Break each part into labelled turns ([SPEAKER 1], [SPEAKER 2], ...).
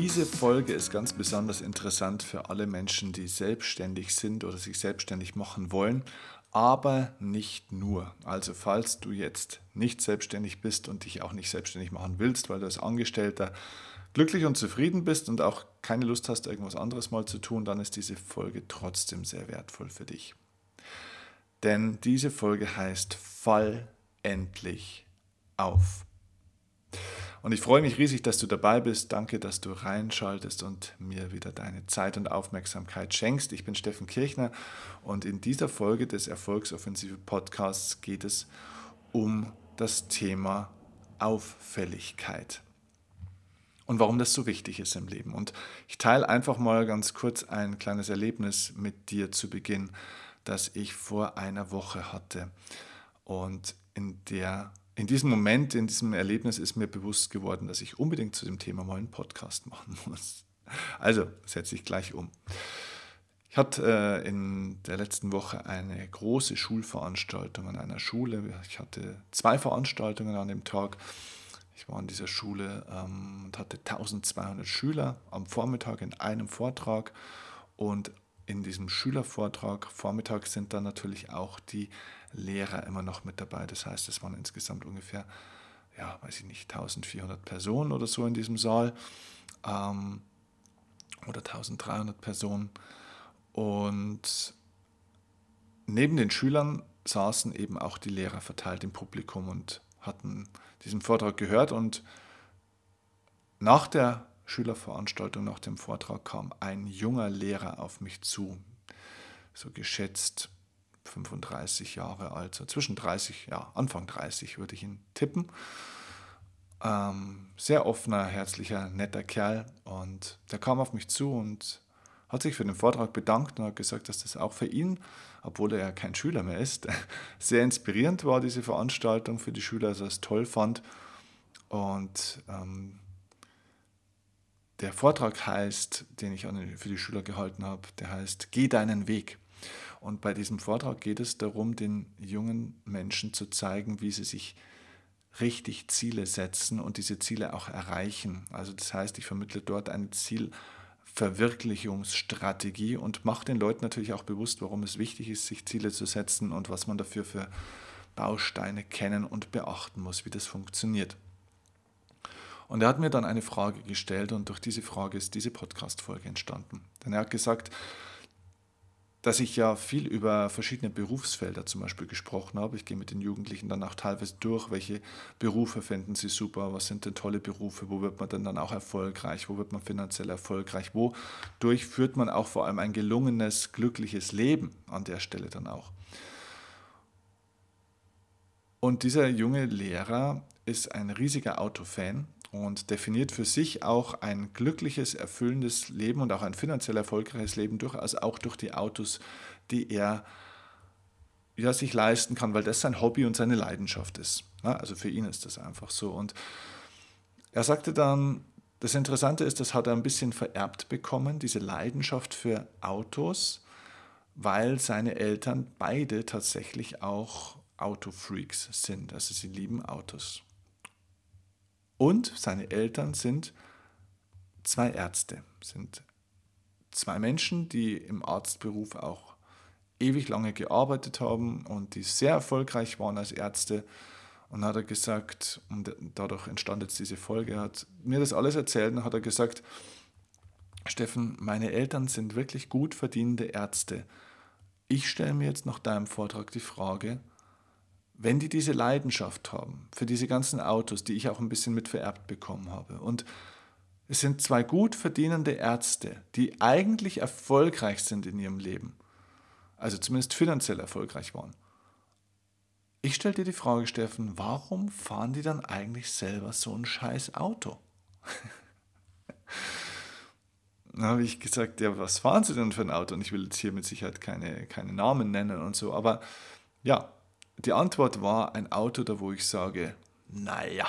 [SPEAKER 1] Diese Folge ist ganz besonders interessant für alle Menschen, die selbstständig sind oder sich selbstständig machen wollen, aber nicht nur. Also falls du jetzt nicht selbstständig bist und dich auch nicht selbstständig machen willst, weil du als Angestellter glücklich und zufrieden bist und auch keine Lust hast, irgendwas anderes mal zu tun, dann ist diese Folge trotzdem sehr wertvoll für dich. Denn diese Folge heißt Fall endlich auf. Und ich freue mich riesig, dass du dabei bist. Danke, dass du reinschaltest und mir wieder deine Zeit und Aufmerksamkeit schenkst. Ich bin Steffen Kirchner und in dieser Folge des Erfolgsoffensive Podcasts geht es um das Thema Auffälligkeit und warum das so wichtig ist im Leben. Und ich teile einfach mal ganz kurz ein kleines Erlebnis mit dir zu Beginn, das ich vor einer Woche hatte. Und in der in diesem Moment, in diesem Erlebnis ist mir bewusst geworden, dass ich unbedingt zu dem Thema mal einen Podcast machen muss. Also setze ich gleich um. Ich hatte äh, in der letzten Woche eine große Schulveranstaltung an einer Schule. Ich hatte zwei Veranstaltungen an dem Tag. Ich war in dieser Schule ähm, und hatte 1200 Schüler am Vormittag in einem Vortrag. Und in diesem Schülervortrag Vormittag sind dann natürlich auch die Lehrer immer noch mit dabei. Das heißt, es waren insgesamt ungefähr, ja, weiß ich nicht, 1400 Personen oder so in diesem Saal ähm, oder 1300 Personen. Und neben den Schülern saßen eben auch die Lehrer verteilt im Publikum und hatten diesen Vortrag gehört. Und nach der Schülerveranstaltung, nach dem Vortrag kam ein junger Lehrer auf mich zu, so geschätzt 35 Jahre alt, so zwischen 30, ja, Anfang 30 würde ich ihn tippen. Ähm, sehr offener, herzlicher, netter Kerl und der kam auf mich zu und hat sich für den Vortrag bedankt und hat gesagt, dass das auch für ihn, obwohl er ja kein Schüler mehr ist, sehr inspirierend war, diese Veranstaltung für die Schüler, dass er es toll fand. Und ähm, der Vortrag heißt, den ich für die Schüler gehalten habe, der heißt Geh deinen Weg. Und bei diesem Vortrag geht es darum, den jungen Menschen zu zeigen, wie sie sich richtig Ziele setzen und diese Ziele auch erreichen. Also das heißt, ich vermittle dort eine Zielverwirklichungsstrategie und mache den Leuten natürlich auch bewusst, warum es wichtig ist, sich Ziele zu setzen und was man dafür für Bausteine kennen und beachten muss, wie das funktioniert. Und er hat mir dann eine Frage gestellt und durch diese Frage ist diese Podcast-Folge entstanden. Denn er hat gesagt, dass ich ja viel über verschiedene Berufsfelder zum Beispiel gesprochen habe. Ich gehe mit den Jugendlichen dann auch teilweise durch, welche Berufe finden sie super, was sind denn tolle Berufe, wo wird man denn dann auch erfolgreich, wo wird man finanziell erfolgreich, wodurch führt man auch vor allem ein gelungenes, glückliches Leben an der Stelle dann auch. Und dieser junge Lehrer ist ein riesiger Autofan und definiert für sich auch ein glückliches, erfüllendes Leben und auch ein finanziell erfolgreiches Leben durchaus auch durch die Autos, die er ja, sich leisten kann, weil das sein Hobby und seine Leidenschaft ist. Also für ihn ist das einfach so. Und er sagte dann, das Interessante ist, das hat er ein bisschen vererbt bekommen, diese Leidenschaft für Autos, weil seine Eltern beide tatsächlich auch Autofreaks sind. Also sie lieben Autos. Und seine Eltern sind zwei Ärzte, sind zwei Menschen, die im Arztberuf auch ewig lange gearbeitet haben und die sehr erfolgreich waren als Ärzte. Und hat er gesagt, und dadurch entstand jetzt diese Folge, hat mir das alles erzählt und hat er gesagt, Steffen, meine Eltern sind wirklich gut verdienende Ärzte. Ich stelle mir jetzt nach deinem Vortrag die Frage, wenn die diese Leidenschaft haben für diese ganzen Autos, die ich auch ein bisschen mit vererbt bekommen habe, und es sind zwei gut verdienende Ärzte, die eigentlich erfolgreich sind in ihrem Leben, also zumindest finanziell erfolgreich waren. Ich stelle dir die Frage, Steffen, warum fahren die dann eigentlich selber so ein scheiß Auto? Dann habe ich gesagt, ja, was fahren sie denn für ein Auto? Und ich will jetzt hier mit Sicherheit keine, keine Namen nennen und so, aber ja, die Antwort war ein Auto, da wo ich sage, naja,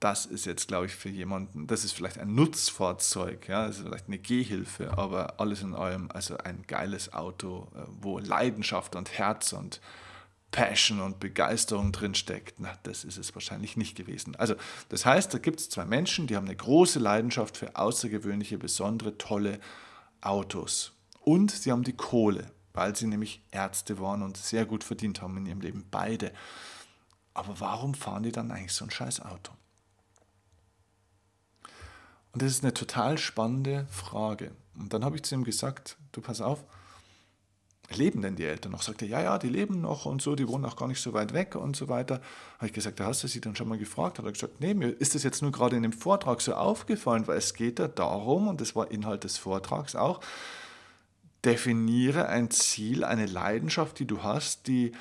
[SPEAKER 1] das ist jetzt, glaube ich, für jemanden, das ist vielleicht ein Nutzfahrzeug, ja, das ist vielleicht eine Gehhilfe, aber alles in allem, also ein geiles Auto, äh, wo Leidenschaft und Herz und Passion und Begeisterung drin steckt. Na, das ist es wahrscheinlich nicht gewesen. Also, das heißt, da gibt es zwei Menschen, die haben eine große Leidenschaft für außergewöhnliche, besondere, tolle Autos. Und sie haben die Kohle, weil sie nämlich Ärzte waren und sehr gut verdient haben in ihrem Leben. Beide. Aber warum fahren die dann eigentlich so ein scheiß Auto? Und das ist eine total spannende Frage. Und dann habe ich zu ihm gesagt, du pass auf, leben denn die Eltern noch? Sagt er, ja, ja, die leben noch und so, die wohnen auch gar nicht so weit weg und so weiter. Habe ich gesagt, da hast du sie dann schon mal gefragt? Hat er gesagt, nee, mir ist das jetzt nur gerade in dem Vortrag so aufgefallen, weil es geht ja darum, und das war Inhalt des Vortrags auch, definiere ein Ziel, eine Leidenschaft, die du hast, die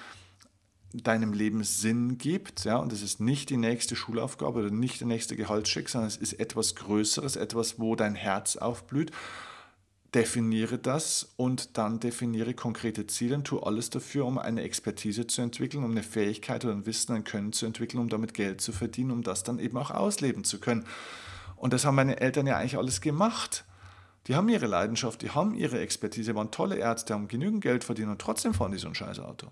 [SPEAKER 1] deinem Leben Sinn gibt. Ja, und das ist nicht die nächste Schulaufgabe oder nicht der nächste Gehaltscheck, sondern es ist etwas Größeres, etwas, wo dein Herz aufblüht definiere das und dann definiere konkrete Ziele und tue alles dafür, um eine Expertise zu entwickeln, um eine Fähigkeit oder ein Wissen, ein Können zu entwickeln, um damit Geld zu verdienen, um das dann eben auch ausleben zu können. Und das haben meine Eltern ja eigentlich alles gemacht. Die haben ihre Leidenschaft, die haben ihre Expertise, waren tolle Ärzte, haben genügend Geld verdient und trotzdem fahren die so ein scheiß Auto.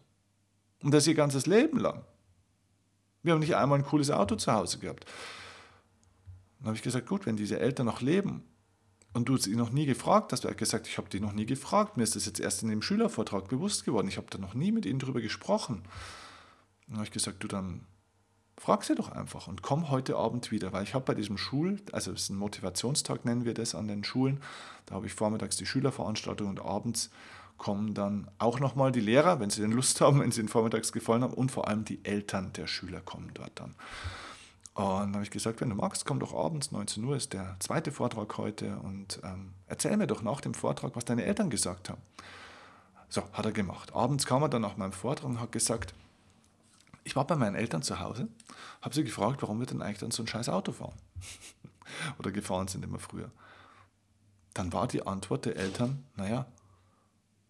[SPEAKER 1] Und das ihr ganzes Leben lang. Wir haben nicht einmal ein cooles Auto zu Hause gehabt. Dann habe ich gesagt, gut, wenn diese Eltern noch leben und du sie noch nie gefragt hast, er hat gesagt, ich habe dich noch nie gefragt, mir ist das jetzt erst in dem Schülervortrag bewusst geworden, ich habe da noch nie mit ihnen darüber gesprochen. Dann habe ich gesagt, du dann frag sie doch einfach und komm heute Abend wieder, weil ich habe bei diesem Schul, also es ist ein Motivationstag, nennen wir das an den Schulen, da habe ich vormittags die Schülerveranstaltung und abends kommen dann auch nochmal die Lehrer, wenn sie denn Lust haben, wenn sie den vormittags gefallen haben und vor allem die Eltern der Schüler kommen dort dann. Und dann habe ich gesagt, wenn du magst, komm doch abends, 19 Uhr ist der zweite Vortrag heute und ähm, erzähl mir doch nach dem Vortrag, was deine Eltern gesagt haben. So, hat er gemacht. Abends kam er dann nach meinem Vortrag und hat gesagt, ich war bei meinen Eltern zu Hause, habe sie gefragt, warum wir denn eigentlich dann so ein scheiß Auto fahren. Oder gefahren sind immer früher. Dann war die Antwort der Eltern, naja,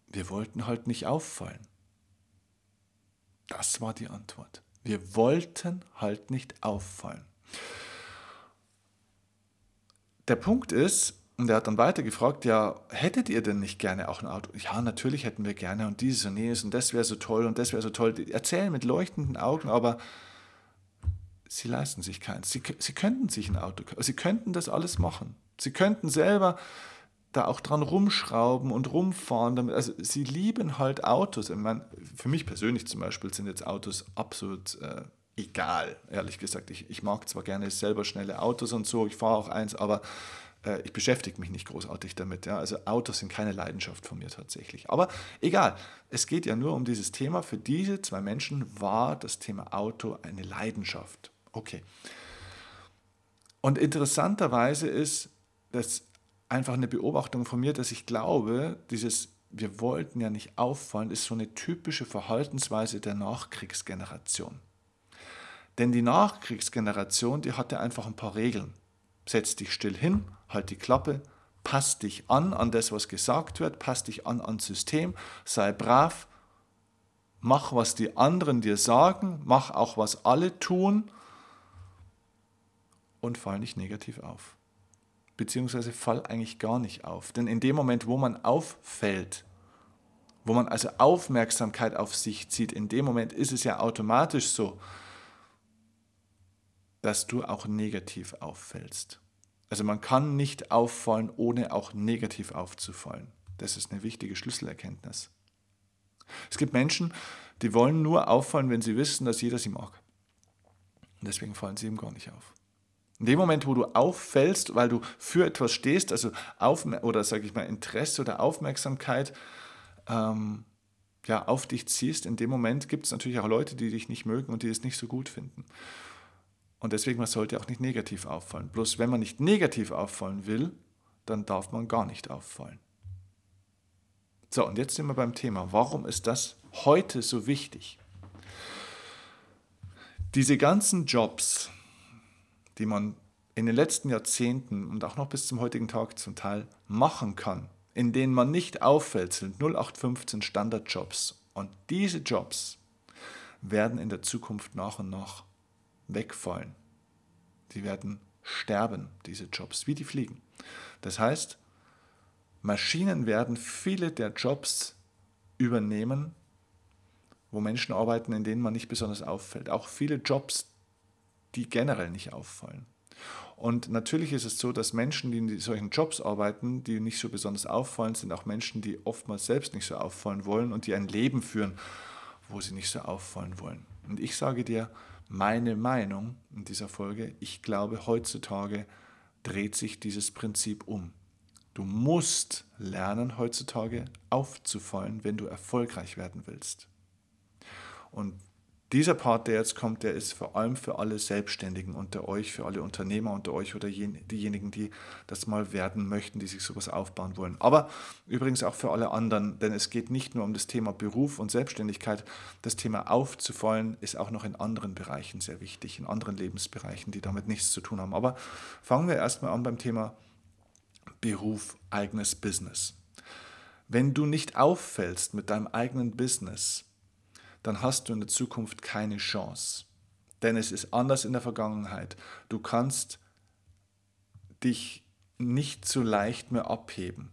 [SPEAKER 1] wir wollten halt nicht auffallen. Das war die Antwort. Wir wollten halt nicht auffallen. Der Punkt ist, und er hat dann weiter gefragt, ja, hättet ihr denn nicht gerne auch ein Auto? Ja, natürlich hätten wir gerne und dieses und jenes und das wäre so toll und das wäre so toll. Die erzählen mit leuchtenden Augen, aber sie leisten sich keins. Sie, sie könnten sich ein Auto, sie könnten das alles machen. Sie könnten selber da auch dran rumschrauben und rumfahren. Damit, also sie lieben halt Autos. Ich meine, für mich persönlich zum Beispiel sind jetzt Autos absolut äh, egal, ehrlich gesagt. Ich, ich mag zwar gerne selber schnelle Autos und so, ich fahre auch eins, aber äh, ich beschäftige mich nicht großartig damit. Ja? Also Autos sind keine Leidenschaft von mir tatsächlich. Aber egal, es geht ja nur um dieses Thema. Für diese zwei Menschen war das Thema Auto eine Leidenschaft. Okay. Und interessanterweise ist, dass einfach eine Beobachtung von mir, dass ich glaube, dieses wir wollten ja nicht auffallen, ist so eine typische Verhaltensweise der Nachkriegsgeneration. Denn die Nachkriegsgeneration, die hatte einfach ein paar Regeln. Setz dich still hin, halt die Klappe, pass dich an an das, was gesagt wird, pass dich an ans System, sei brav, mach, was die anderen dir sagen, mach auch, was alle tun. Und fall nicht negativ auf. Beziehungsweise fall eigentlich gar nicht auf. Denn in dem Moment, wo man auffällt, wo man also Aufmerksamkeit auf sich zieht, in dem Moment ist es ja automatisch so, dass du auch negativ auffällst. Also man kann nicht auffallen, ohne auch negativ aufzufallen. Das ist eine wichtige Schlüsselerkenntnis. Es gibt Menschen, die wollen nur auffallen, wenn sie wissen, dass jeder sie mag. Und deswegen fallen sie ihm gar nicht auf. In dem Moment, wo du auffällst, weil du für etwas stehst, also auf, oder sage ich mal Interesse oder Aufmerksamkeit ähm, ja, auf dich ziehst, in dem Moment gibt es natürlich auch Leute, die dich nicht mögen und die es nicht so gut finden. Und deswegen, man sollte auch nicht negativ auffallen. Bloß wenn man nicht negativ auffallen will, dann darf man gar nicht auffallen. So, und jetzt sind wir beim Thema. Warum ist das heute so wichtig? Diese ganzen Jobs, die man in den letzten Jahrzehnten und auch noch bis zum heutigen Tag zum Teil machen kann, in denen man nicht auffällt, sind 0815 Standardjobs. Und diese Jobs werden in der Zukunft nach und nach wegfallen. Sie werden sterben, diese Jobs, wie die Fliegen. Das heißt, Maschinen werden viele der Jobs übernehmen, wo Menschen arbeiten, in denen man nicht besonders auffällt. Auch viele Jobs, die generell nicht auffallen. Und natürlich ist es so, dass Menschen, die in solchen Jobs arbeiten, die nicht so besonders auffallen, sind auch Menschen, die oftmals selbst nicht so auffallen wollen und die ein Leben führen, wo sie nicht so auffallen wollen. Und ich sage dir meine Meinung in dieser Folge, ich glaube, heutzutage dreht sich dieses Prinzip um. Du musst lernen, heutzutage aufzufallen, wenn du erfolgreich werden willst. Und dieser Part, der jetzt kommt, der ist vor allem für alle Selbstständigen unter euch, für alle Unternehmer unter euch oder diejenigen, die das mal werden möchten, die sich sowas aufbauen wollen. Aber übrigens auch für alle anderen, denn es geht nicht nur um das Thema Beruf und Selbstständigkeit. Das Thema aufzufallen ist auch noch in anderen Bereichen sehr wichtig, in anderen Lebensbereichen, die damit nichts zu tun haben. Aber fangen wir erstmal an beim Thema Beruf, eigenes Business. Wenn du nicht auffällst mit deinem eigenen Business, dann hast du in der Zukunft keine Chance. Denn es ist anders in der Vergangenheit. Du kannst dich nicht so leicht mehr abheben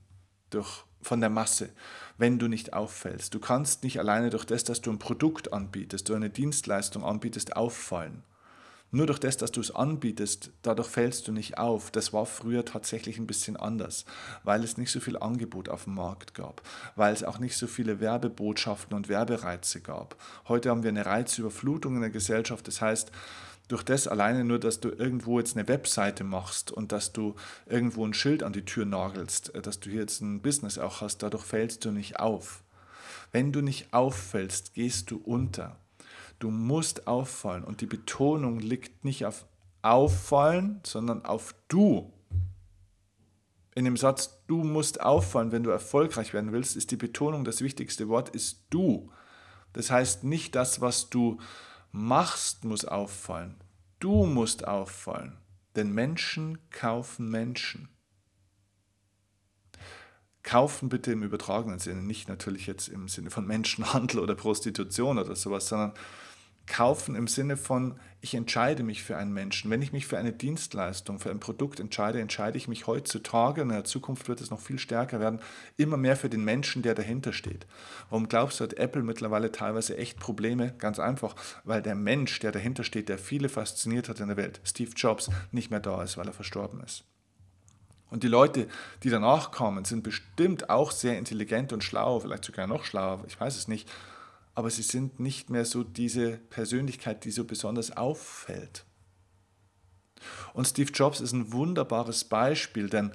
[SPEAKER 1] durch, von der Masse, wenn du nicht auffällst. Du kannst nicht alleine durch das, dass du ein Produkt anbietest oder eine Dienstleistung anbietest, auffallen. Nur durch das, dass du es anbietest, dadurch fällst du nicht auf. Das war früher tatsächlich ein bisschen anders, weil es nicht so viel Angebot auf dem Markt gab, weil es auch nicht so viele Werbebotschaften und Werbereize gab. Heute haben wir eine Reizüberflutung in der Gesellschaft. Das heißt, durch das alleine nur, dass du irgendwo jetzt eine Webseite machst und dass du irgendwo ein Schild an die Tür nagelst, äh, dass du hier jetzt ein Business auch hast, dadurch fällst du nicht auf. Wenn du nicht auffällst, gehst du unter. Du musst auffallen und die Betonung liegt nicht auf auffallen, sondern auf du. In dem Satz, du musst auffallen, wenn du erfolgreich werden willst, ist die Betonung das wichtigste Wort, ist du. Das heißt nicht das, was du machst, muss auffallen. Du musst auffallen. Denn Menschen kaufen Menschen. Kaufen bitte im übertragenen Sinne, nicht natürlich jetzt im Sinne von Menschenhandel oder Prostitution oder sowas, sondern kaufen im Sinne von, ich entscheide mich für einen Menschen. Wenn ich mich für eine Dienstleistung, für ein Produkt entscheide, entscheide ich mich heutzutage, in der Zukunft wird es noch viel stärker werden, immer mehr für den Menschen, der dahinter steht. Warum glaubst du, hat Apple mittlerweile teilweise echt Probleme? Ganz einfach, weil der Mensch, der dahinter steht, der viele fasziniert hat in der Welt, Steve Jobs, nicht mehr da ist, weil er verstorben ist. Und die Leute, die danach kamen, sind bestimmt auch sehr intelligent und schlau, vielleicht sogar noch schlauer, ich weiß es nicht aber sie sind nicht mehr so diese Persönlichkeit, die so besonders auffällt. Und Steve Jobs ist ein wunderbares Beispiel, denn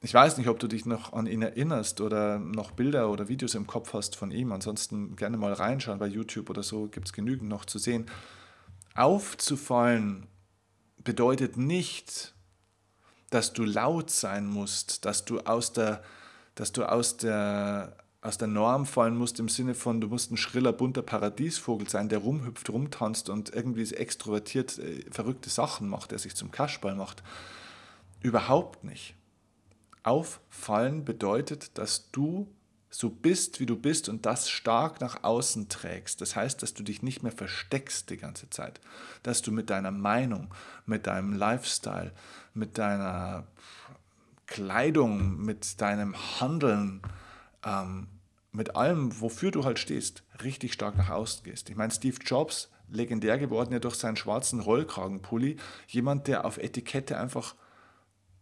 [SPEAKER 1] ich weiß nicht, ob du dich noch an ihn erinnerst oder noch Bilder oder Videos im Kopf hast von ihm. Ansonsten gerne mal reinschauen bei YouTube oder so, gibt es genügend noch zu sehen. Aufzufallen bedeutet nicht, dass du laut sein musst, dass du aus der, dass du aus der aus der Norm fallen musst im Sinne von, du musst ein schriller, bunter Paradiesvogel sein, der rumhüpft, rumtanzt und irgendwie extrovertiert äh, verrückte Sachen macht, der sich zum Kasperl macht. Überhaupt nicht. Auffallen bedeutet, dass du so bist, wie du bist und das stark nach außen trägst. Das heißt, dass du dich nicht mehr versteckst die ganze Zeit, dass du mit deiner Meinung, mit deinem Lifestyle, mit deiner Kleidung, mit deinem Handeln, ähm, mit allem, wofür du halt stehst, richtig stark nach außen gehst. Ich meine, Steve Jobs, legendär geworden ja durch seinen schwarzen Rollkragenpulli, jemand, der auf Etikette einfach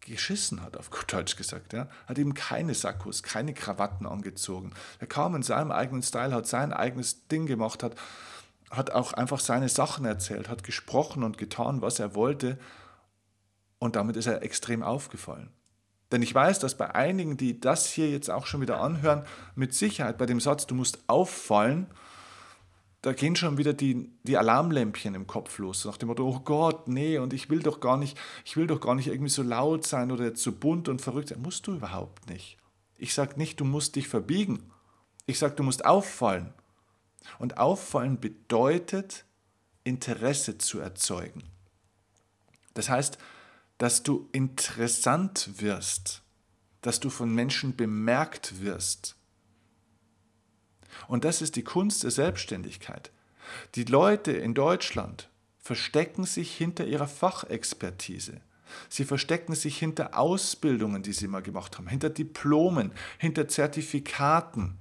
[SPEAKER 1] geschissen hat, auf gut Deutsch gesagt. Ja. Hat eben keine Sakkos, keine Krawatten angezogen. Er kam in seinem eigenen Style, hat sein eigenes Ding gemacht, hat, hat auch einfach seine Sachen erzählt, hat gesprochen und getan, was er wollte. Und damit ist er extrem aufgefallen. Denn ich weiß, dass bei einigen, die das hier jetzt auch schon wieder anhören, mit Sicherheit bei dem Satz, du musst auffallen, da gehen schon wieder die, die Alarmlämpchen im Kopf los. Nach dem Motto, oh Gott, nee, und ich will doch gar nicht, ich will doch gar nicht irgendwie so laut sein oder zu so bunt und verrückt sein. Musst du überhaupt nicht. Ich sage nicht, du musst dich verbiegen. Ich sage, du musst auffallen. Und auffallen bedeutet, Interesse zu erzeugen. Das heißt, dass du interessant wirst, dass du von Menschen bemerkt wirst. Und das ist die Kunst der Selbstständigkeit. Die Leute in Deutschland verstecken sich hinter ihrer Fachexpertise. Sie verstecken sich hinter Ausbildungen, die sie mal gemacht haben, hinter Diplomen, hinter Zertifikaten.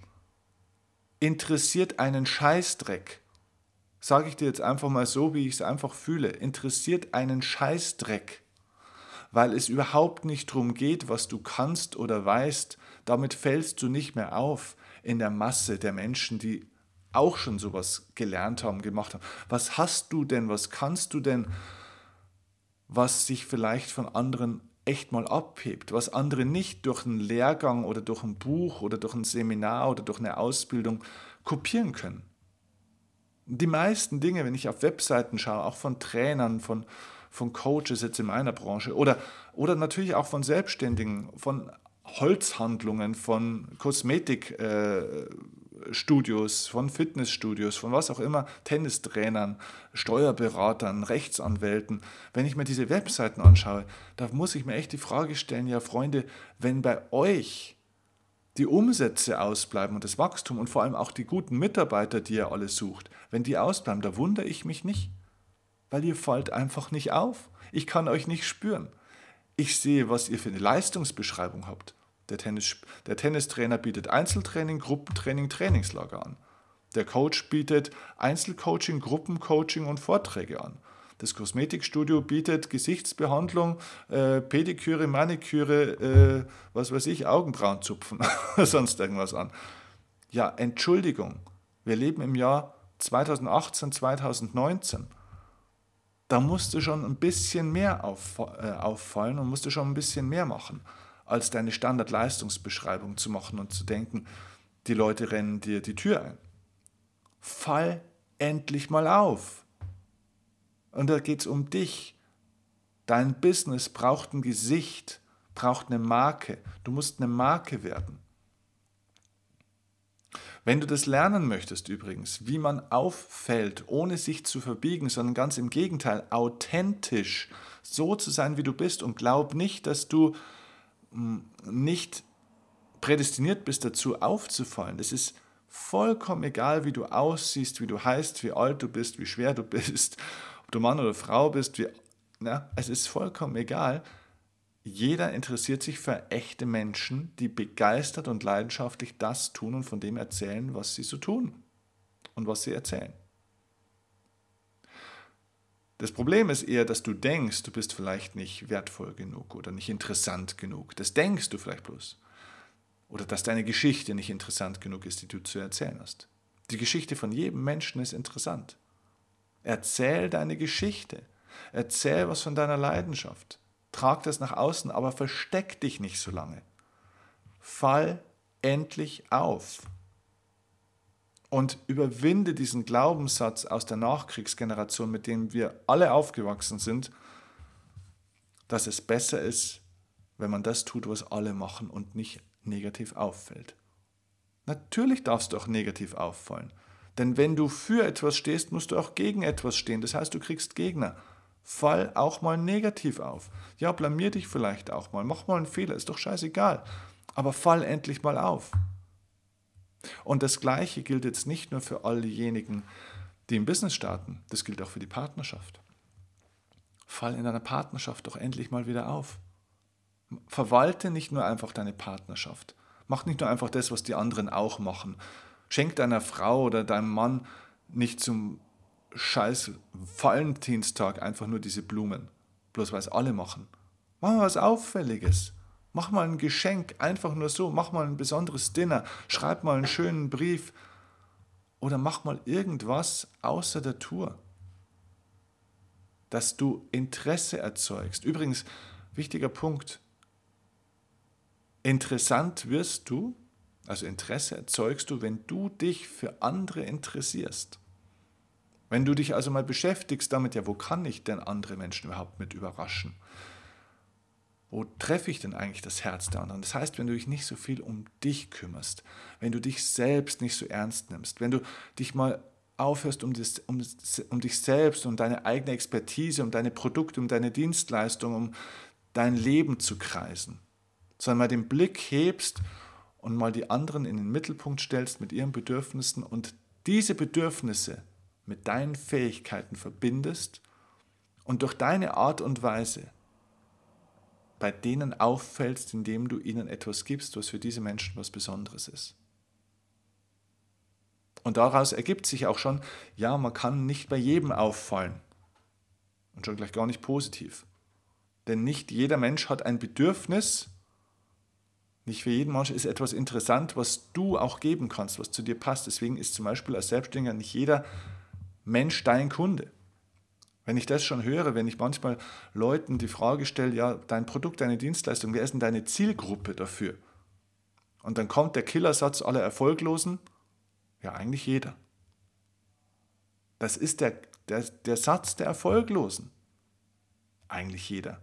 [SPEAKER 1] interessiert einen Scheißdreck. Sage ich dir jetzt einfach mal so, wie ich es einfach fühle. Interessiert einen Scheißdreck. Weil es überhaupt nicht darum geht, was du kannst oder weißt. Damit fällst du nicht mehr auf in der Masse der Menschen, die auch schon sowas gelernt haben, gemacht haben. Was hast du denn, was kannst du denn, was sich vielleicht von anderen echt mal abhebt, was andere nicht durch einen Lehrgang oder durch ein Buch oder durch ein Seminar oder durch eine Ausbildung kopieren können. Die meisten Dinge, wenn ich auf Webseiten schaue, auch von Trainern, von, von Coaches jetzt in meiner Branche oder, oder natürlich auch von Selbstständigen, von Holzhandlungen, von Kosmetik, äh, von Fitnessstudios, von was auch immer, Tennistrainern, Steuerberatern, Rechtsanwälten, wenn ich mir diese Webseiten anschaue, da muss ich mir echt die Frage stellen, ja Freunde, wenn bei euch die Umsätze ausbleiben und das Wachstum und vor allem auch die guten Mitarbeiter, die ihr alle sucht, wenn die ausbleiben, da wundere ich mich nicht, weil ihr fallt einfach nicht auf. Ich kann euch nicht spüren. Ich sehe, was ihr für eine Leistungsbeschreibung habt. Der, Tennis, der Tennistrainer bietet Einzeltraining, Gruppentraining, Trainingslager an. Der Coach bietet Einzelcoaching, Gruppencoaching und Vorträge an. Das Kosmetikstudio bietet Gesichtsbehandlung, äh, Pediküre, Maniküre, äh, was weiß ich, Augenbrauenzupfen, sonst irgendwas an. Ja, Entschuldigung, wir leben im Jahr 2018, 2019. Da musste schon ein bisschen mehr auf, äh, auffallen und musste schon ein bisschen mehr machen als deine Standardleistungsbeschreibung zu machen und zu denken, die Leute rennen dir die Tür ein. Fall endlich mal auf. Und da geht es um dich. Dein Business braucht ein Gesicht, braucht eine Marke. Du musst eine Marke werden. Wenn du das lernen möchtest übrigens, wie man auffällt, ohne sich zu verbiegen, sondern ganz im Gegenteil, authentisch so zu sein, wie du bist und glaub nicht, dass du nicht prädestiniert bist dazu aufzufallen. Es ist vollkommen egal, wie du aussiehst, wie du heißt, wie alt du bist, wie schwer du bist, ob du Mann oder Frau bist. Wie, na, es ist vollkommen egal. Jeder interessiert sich für echte Menschen, die begeistert und leidenschaftlich das tun und von dem erzählen, was sie so tun und was sie erzählen. Das Problem ist eher, dass du denkst, du bist vielleicht nicht wertvoll genug oder nicht interessant genug. Das denkst du vielleicht bloß. Oder dass deine Geschichte nicht interessant genug ist, die du zu erzählen hast. Die Geschichte von jedem Menschen ist interessant. Erzähl deine Geschichte. Erzähl was von deiner Leidenschaft. Trag das nach außen, aber versteck dich nicht so lange. Fall endlich auf und überwinde diesen Glaubenssatz aus der Nachkriegsgeneration, mit dem wir alle aufgewachsen sind, dass es besser ist, wenn man das tut, was alle machen und nicht negativ auffällt. Natürlich darfst du auch negativ auffallen. Denn wenn du für etwas stehst, musst du auch gegen etwas stehen. Das heißt, du kriegst Gegner. Fall auch mal negativ auf. Ja, blamier dich vielleicht auch mal. Mach mal einen Fehler, ist doch scheißegal. Aber fall endlich mal auf. Und das Gleiche gilt jetzt nicht nur für all diejenigen, die im Business starten, das gilt auch für die Partnerschaft. Fall in deiner Partnerschaft doch endlich mal wieder auf. Verwalte nicht nur einfach deine Partnerschaft. Mach nicht nur einfach das, was die anderen auch machen. Schenk deiner Frau oder deinem Mann nicht zum scheiß Valentinstag einfach nur diese Blumen, bloß weil es alle machen. Mach mal was Auffälliges. Mach mal ein Geschenk, einfach nur so. Mach mal ein besonderes Dinner. Schreib mal einen schönen Brief. Oder mach mal irgendwas außer der Tour. Dass du Interesse erzeugst. Übrigens, wichtiger Punkt. Interessant wirst du, also Interesse erzeugst du, wenn du dich für andere interessierst. Wenn du dich also mal beschäftigst damit, ja, wo kann ich denn andere Menschen überhaupt mit überraschen? wo treffe ich denn eigentlich das Herz der anderen? Das heißt, wenn du dich nicht so viel um dich kümmerst, wenn du dich selbst nicht so ernst nimmst, wenn du dich mal aufhörst, um, das, um, um dich selbst, um deine eigene Expertise, um deine Produkte, um deine Dienstleistung, um dein Leben zu kreisen, sondern mal den Blick hebst und mal die anderen in den Mittelpunkt stellst mit ihren Bedürfnissen und diese Bedürfnisse mit deinen Fähigkeiten verbindest und durch deine Art und Weise bei denen auffällst, indem du ihnen etwas gibst, was für diese Menschen was Besonderes ist. Und daraus ergibt sich auch schon, ja, man kann nicht bei jedem auffallen. Und schon gleich gar nicht positiv. Denn nicht jeder Mensch hat ein Bedürfnis, nicht für jeden Mensch ist etwas interessant, was du auch geben kannst, was zu dir passt. Deswegen ist zum Beispiel als Selbstständiger nicht jeder Mensch dein Kunde. Wenn ich das schon höre, wenn ich manchmal Leuten die Frage stelle, ja, dein Produkt, deine Dienstleistung, wer ist denn deine Zielgruppe dafür? Und dann kommt der Killersatz aller Erfolglosen, ja, eigentlich jeder. Das ist der, der, der Satz der Erfolglosen. Eigentlich jeder.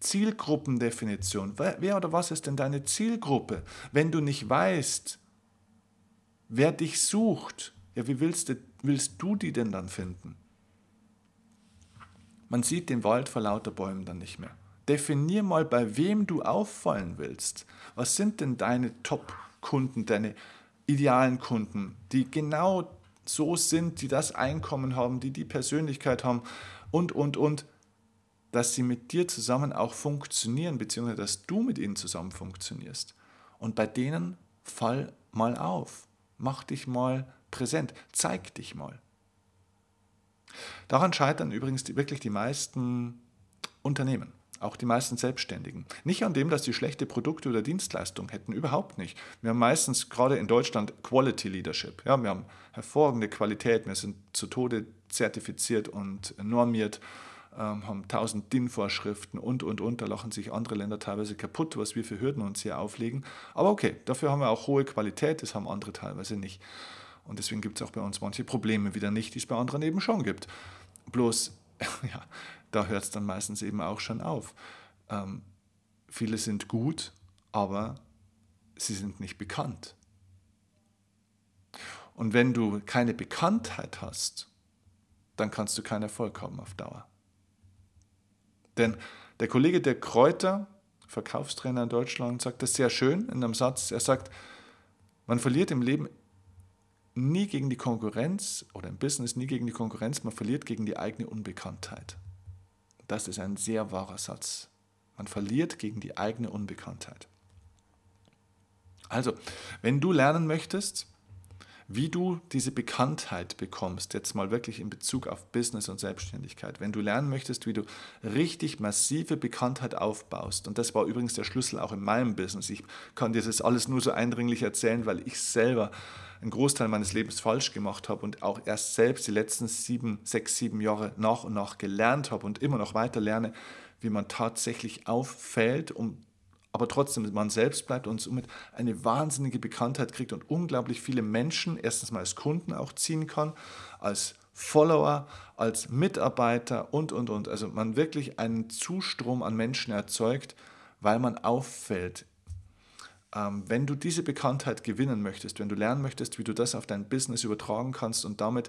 [SPEAKER 1] Zielgruppendefinition. Wer, wer oder was ist denn deine Zielgruppe? Wenn du nicht weißt, wer dich sucht, ja, wie willst du, willst du die denn dann finden? Man sieht den Wald vor lauter Bäumen dann nicht mehr. Definier mal, bei wem du auffallen willst. Was sind denn deine Top-Kunden, deine idealen Kunden, die genau so sind, die das Einkommen haben, die die Persönlichkeit haben und, und, und dass sie mit dir zusammen auch funktionieren, beziehungsweise dass du mit ihnen zusammen funktionierst. Und bei denen fall mal auf, mach dich mal präsent, zeig dich mal. Daran scheitern übrigens wirklich die meisten Unternehmen, auch die meisten Selbstständigen. Nicht an dem, dass sie schlechte Produkte oder Dienstleistungen hätten, überhaupt nicht. Wir haben meistens gerade in Deutschland Quality Leadership. Ja, wir haben hervorragende Qualität, wir sind zu Tode zertifiziert und normiert ähm, haben tausend DIN-Vorschriften und, und, und. Da lachen sich andere Länder teilweise kaputt, was wir für Hürden uns hier auflegen. Aber okay, dafür haben wir auch hohe Qualität, das haben andere teilweise nicht. Und deswegen gibt es auch bei uns manche Probleme wieder nicht, die es bei anderen eben schon gibt. Bloß, ja, da hört es dann meistens eben auch schon auf. Ähm, viele sind gut, aber sie sind nicht bekannt. Und wenn du keine Bekanntheit hast, dann kannst du keinen Erfolg haben auf Dauer. Denn der Kollege der Kräuter, Verkaufstrainer in Deutschland, sagt das sehr schön in einem Satz. Er sagt, man verliert im Leben nie gegen die Konkurrenz oder im Business nie gegen die Konkurrenz, man verliert gegen die eigene Unbekanntheit. Das ist ein sehr wahrer Satz. Man verliert gegen die eigene Unbekanntheit. Also, wenn du lernen möchtest, wie du diese Bekanntheit bekommst, jetzt mal wirklich in Bezug auf Business und Selbstständigkeit. Wenn du lernen möchtest, wie du richtig massive Bekanntheit aufbaust, und das war übrigens der Schlüssel auch in meinem Business. Ich kann dir das alles nur so eindringlich erzählen, weil ich selber einen Großteil meines Lebens falsch gemacht habe und auch erst selbst die letzten sieben, sechs, sieben Jahre nach und nach gelernt habe und immer noch weiter lerne, wie man tatsächlich auffällt, um aber trotzdem man selbst bleibt und somit eine wahnsinnige Bekanntheit kriegt und unglaublich viele Menschen erstens mal als Kunden auch ziehen kann, als Follower, als Mitarbeiter und, und, und. Also man wirklich einen Zustrom an Menschen erzeugt, weil man auffällt. Ähm, wenn du diese Bekanntheit gewinnen möchtest, wenn du lernen möchtest, wie du das auf dein Business übertragen kannst und damit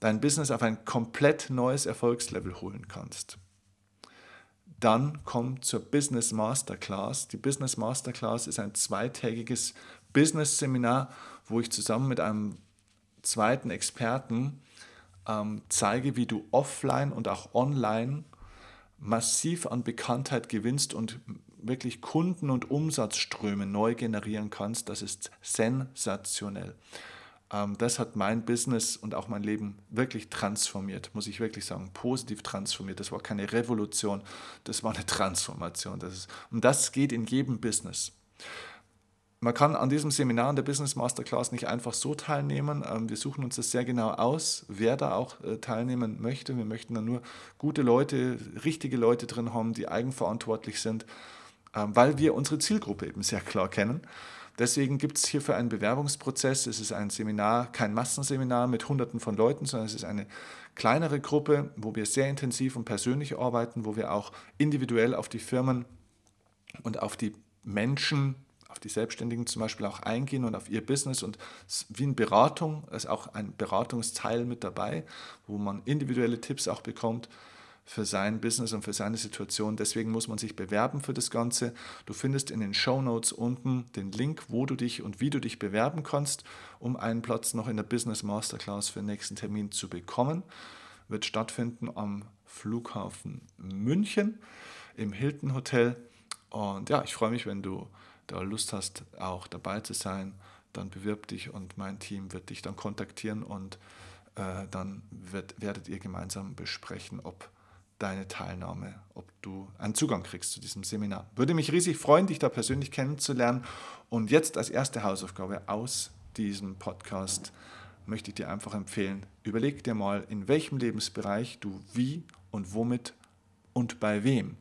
[SPEAKER 1] dein Business auf ein komplett neues Erfolgslevel holen kannst, dann komm zur Business Masterclass. Die Business Masterclass ist ein zweitägiges Business-Seminar, wo ich zusammen mit einem zweiten Experten ähm, zeige, wie du offline und auch online massiv an Bekanntheit gewinnst und wirklich Kunden- und Umsatzströme neu generieren kannst. Das ist sensationell. Ähm, das hat mein Business und auch mein Leben wirklich transformiert, muss ich wirklich sagen, positiv transformiert. Das war keine Revolution, das war eine Transformation. Das ist, und das geht in jedem Business. Man kann an diesem Seminar in der Business Masterclass nicht einfach so teilnehmen. Ähm, wir suchen uns das sehr genau aus, wer da auch äh, teilnehmen möchte. Wir möchten da nur gute Leute, richtige Leute drin haben, die eigenverantwortlich sind, ähm, weil wir unsere Zielgruppe eben sehr klar kennen. Deswegen gibt es hierfür einen Bewerbungsprozess. Es ist ein Seminar, kein Massenseminar mit Hunderten von Leuten, sondern es ist eine kleinere Gruppe, wo wir sehr intensiv und persönlich arbeiten, wo wir auch individuell auf die Firmen und auf die Menschen, auf die Selbstständigen zum Beispiel auch eingehen und auf ihr Business und wie eine Beratung, ist auch ein Beratungsteil mit dabei, wo man individuelle Tipps auch bekommt für sein Business und für seine Situation. Deswegen muss man sich bewerben für das Ganze. Du findest in den Show Notes unten den Link, wo du dich und wie du dich bewerben kannst, um einen Platz noch in der Business Masterclass für den nächsten Termin zu bekommen. Wird stattfinden am Flughafen München im Hilton Hotel. Und ja, ich freue mich, wenn du da Lust hast, auch dabei zu sein dann bewirb dich und mein Team wird dich dann kontaktieren und äh, dann wird, werdet ihr gemeinsam besprechen, ob deine Teilnahme, ob du einen Zugang kriegst zu diesem Seminar. Würde mich riesig freuen, dich da persönlich kennenzulernen. Und jetzt als erste Hausaufgabe aus diesem Podcast möchte ich dir einfach empfehlen, überleg dir mal, in welchem Lebensbereich du wie und womit und bei wem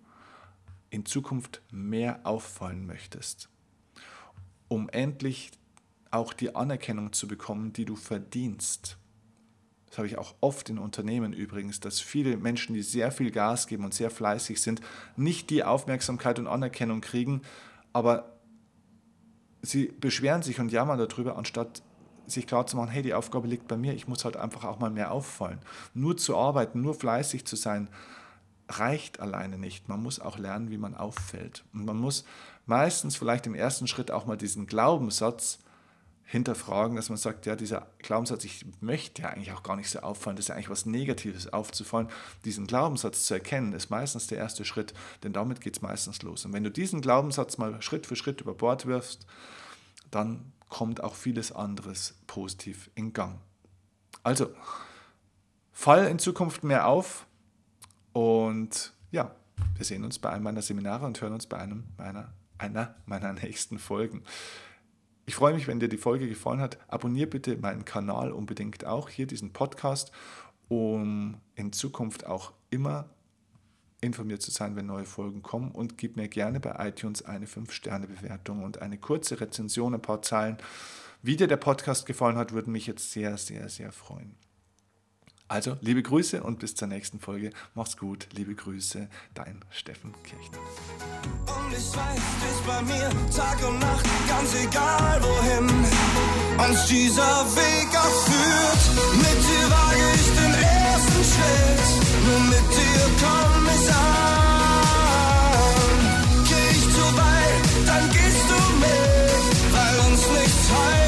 [SPEAKER 1] in Zukunft mehr auffallen möchtest, um endlich auch die Anerkennung zu bekommen, die du verdienst. Das habe ich auch oft in Unternehmen übrigens, dass viele Menschen, die sehr viel Gas geben und sehr fleißig sind, nicht die Aufmerksamkeit und Anerkennung kriegen, aber sie beschweren sich und jammern darüber, anstatt sich klar zu machen, hey, die Aufgabe liegt bei mir, ich muss halt einfach auch mal mehr auffallen. Nur zu arbeiten, nur fleißig zu sein, reicht alleine nicht. Man muss auch lernen, wie man auffällt. Und man muss meistens vielleicht im ersten Schritt auch mal diesen Glaubenssatz hinterfragen, dass man sagt, ja, dieser Glaubenssatz, ich möchte ja eigentlich auch gar nicht so auffallen, das ist ja eigentlich was Negatives aufzufallen. Diesen Glaubenssatz zu erkennen, ist meistens der erste Schritt, denn damit geht es meistens los. Und wenn du diesen Glaubenssatz mal Schritt für Schritt über Bord wirfst, dann kommt auch vieles anderes positiv in Gang. Also, fall in Zukunft mehr auf und ja, wir sehen uns bei einem meiner Seminare und hören uns bei einem meiner, einer meiner nächsten Folgen. Ich freue mich, wenn dir die Folge gefallen hat. Abonnier bitte meinen Kanal unbedingt auch, hier diesen Podcast, um in Zukunft auch immer informiert zu sein, wenn neue Folgen kommen und gib mir gerne bei iTunes eine 5-Sterne-Bewertung und eine kurze Rezension, ein paar Zeilen. Wie dir der Podcast gefallen hat, würde mich jetzt sehr, sehr, sehr freuen. Also liebe Grüße und bis zur nächsten Folge. Mach's gut, liebe Grüße, dein Steffen Kirchner. Und ich weiß, dich bei mir Tag und Nacht, ganz egal wohin uns dieser Weg auch führt. Mit dir wage ich den ersten Schritt, nur mit dir komm ich an.
[SPEAKER 2] Geh ich zu weit, dann gehst du mit, weil uns nichts heilt.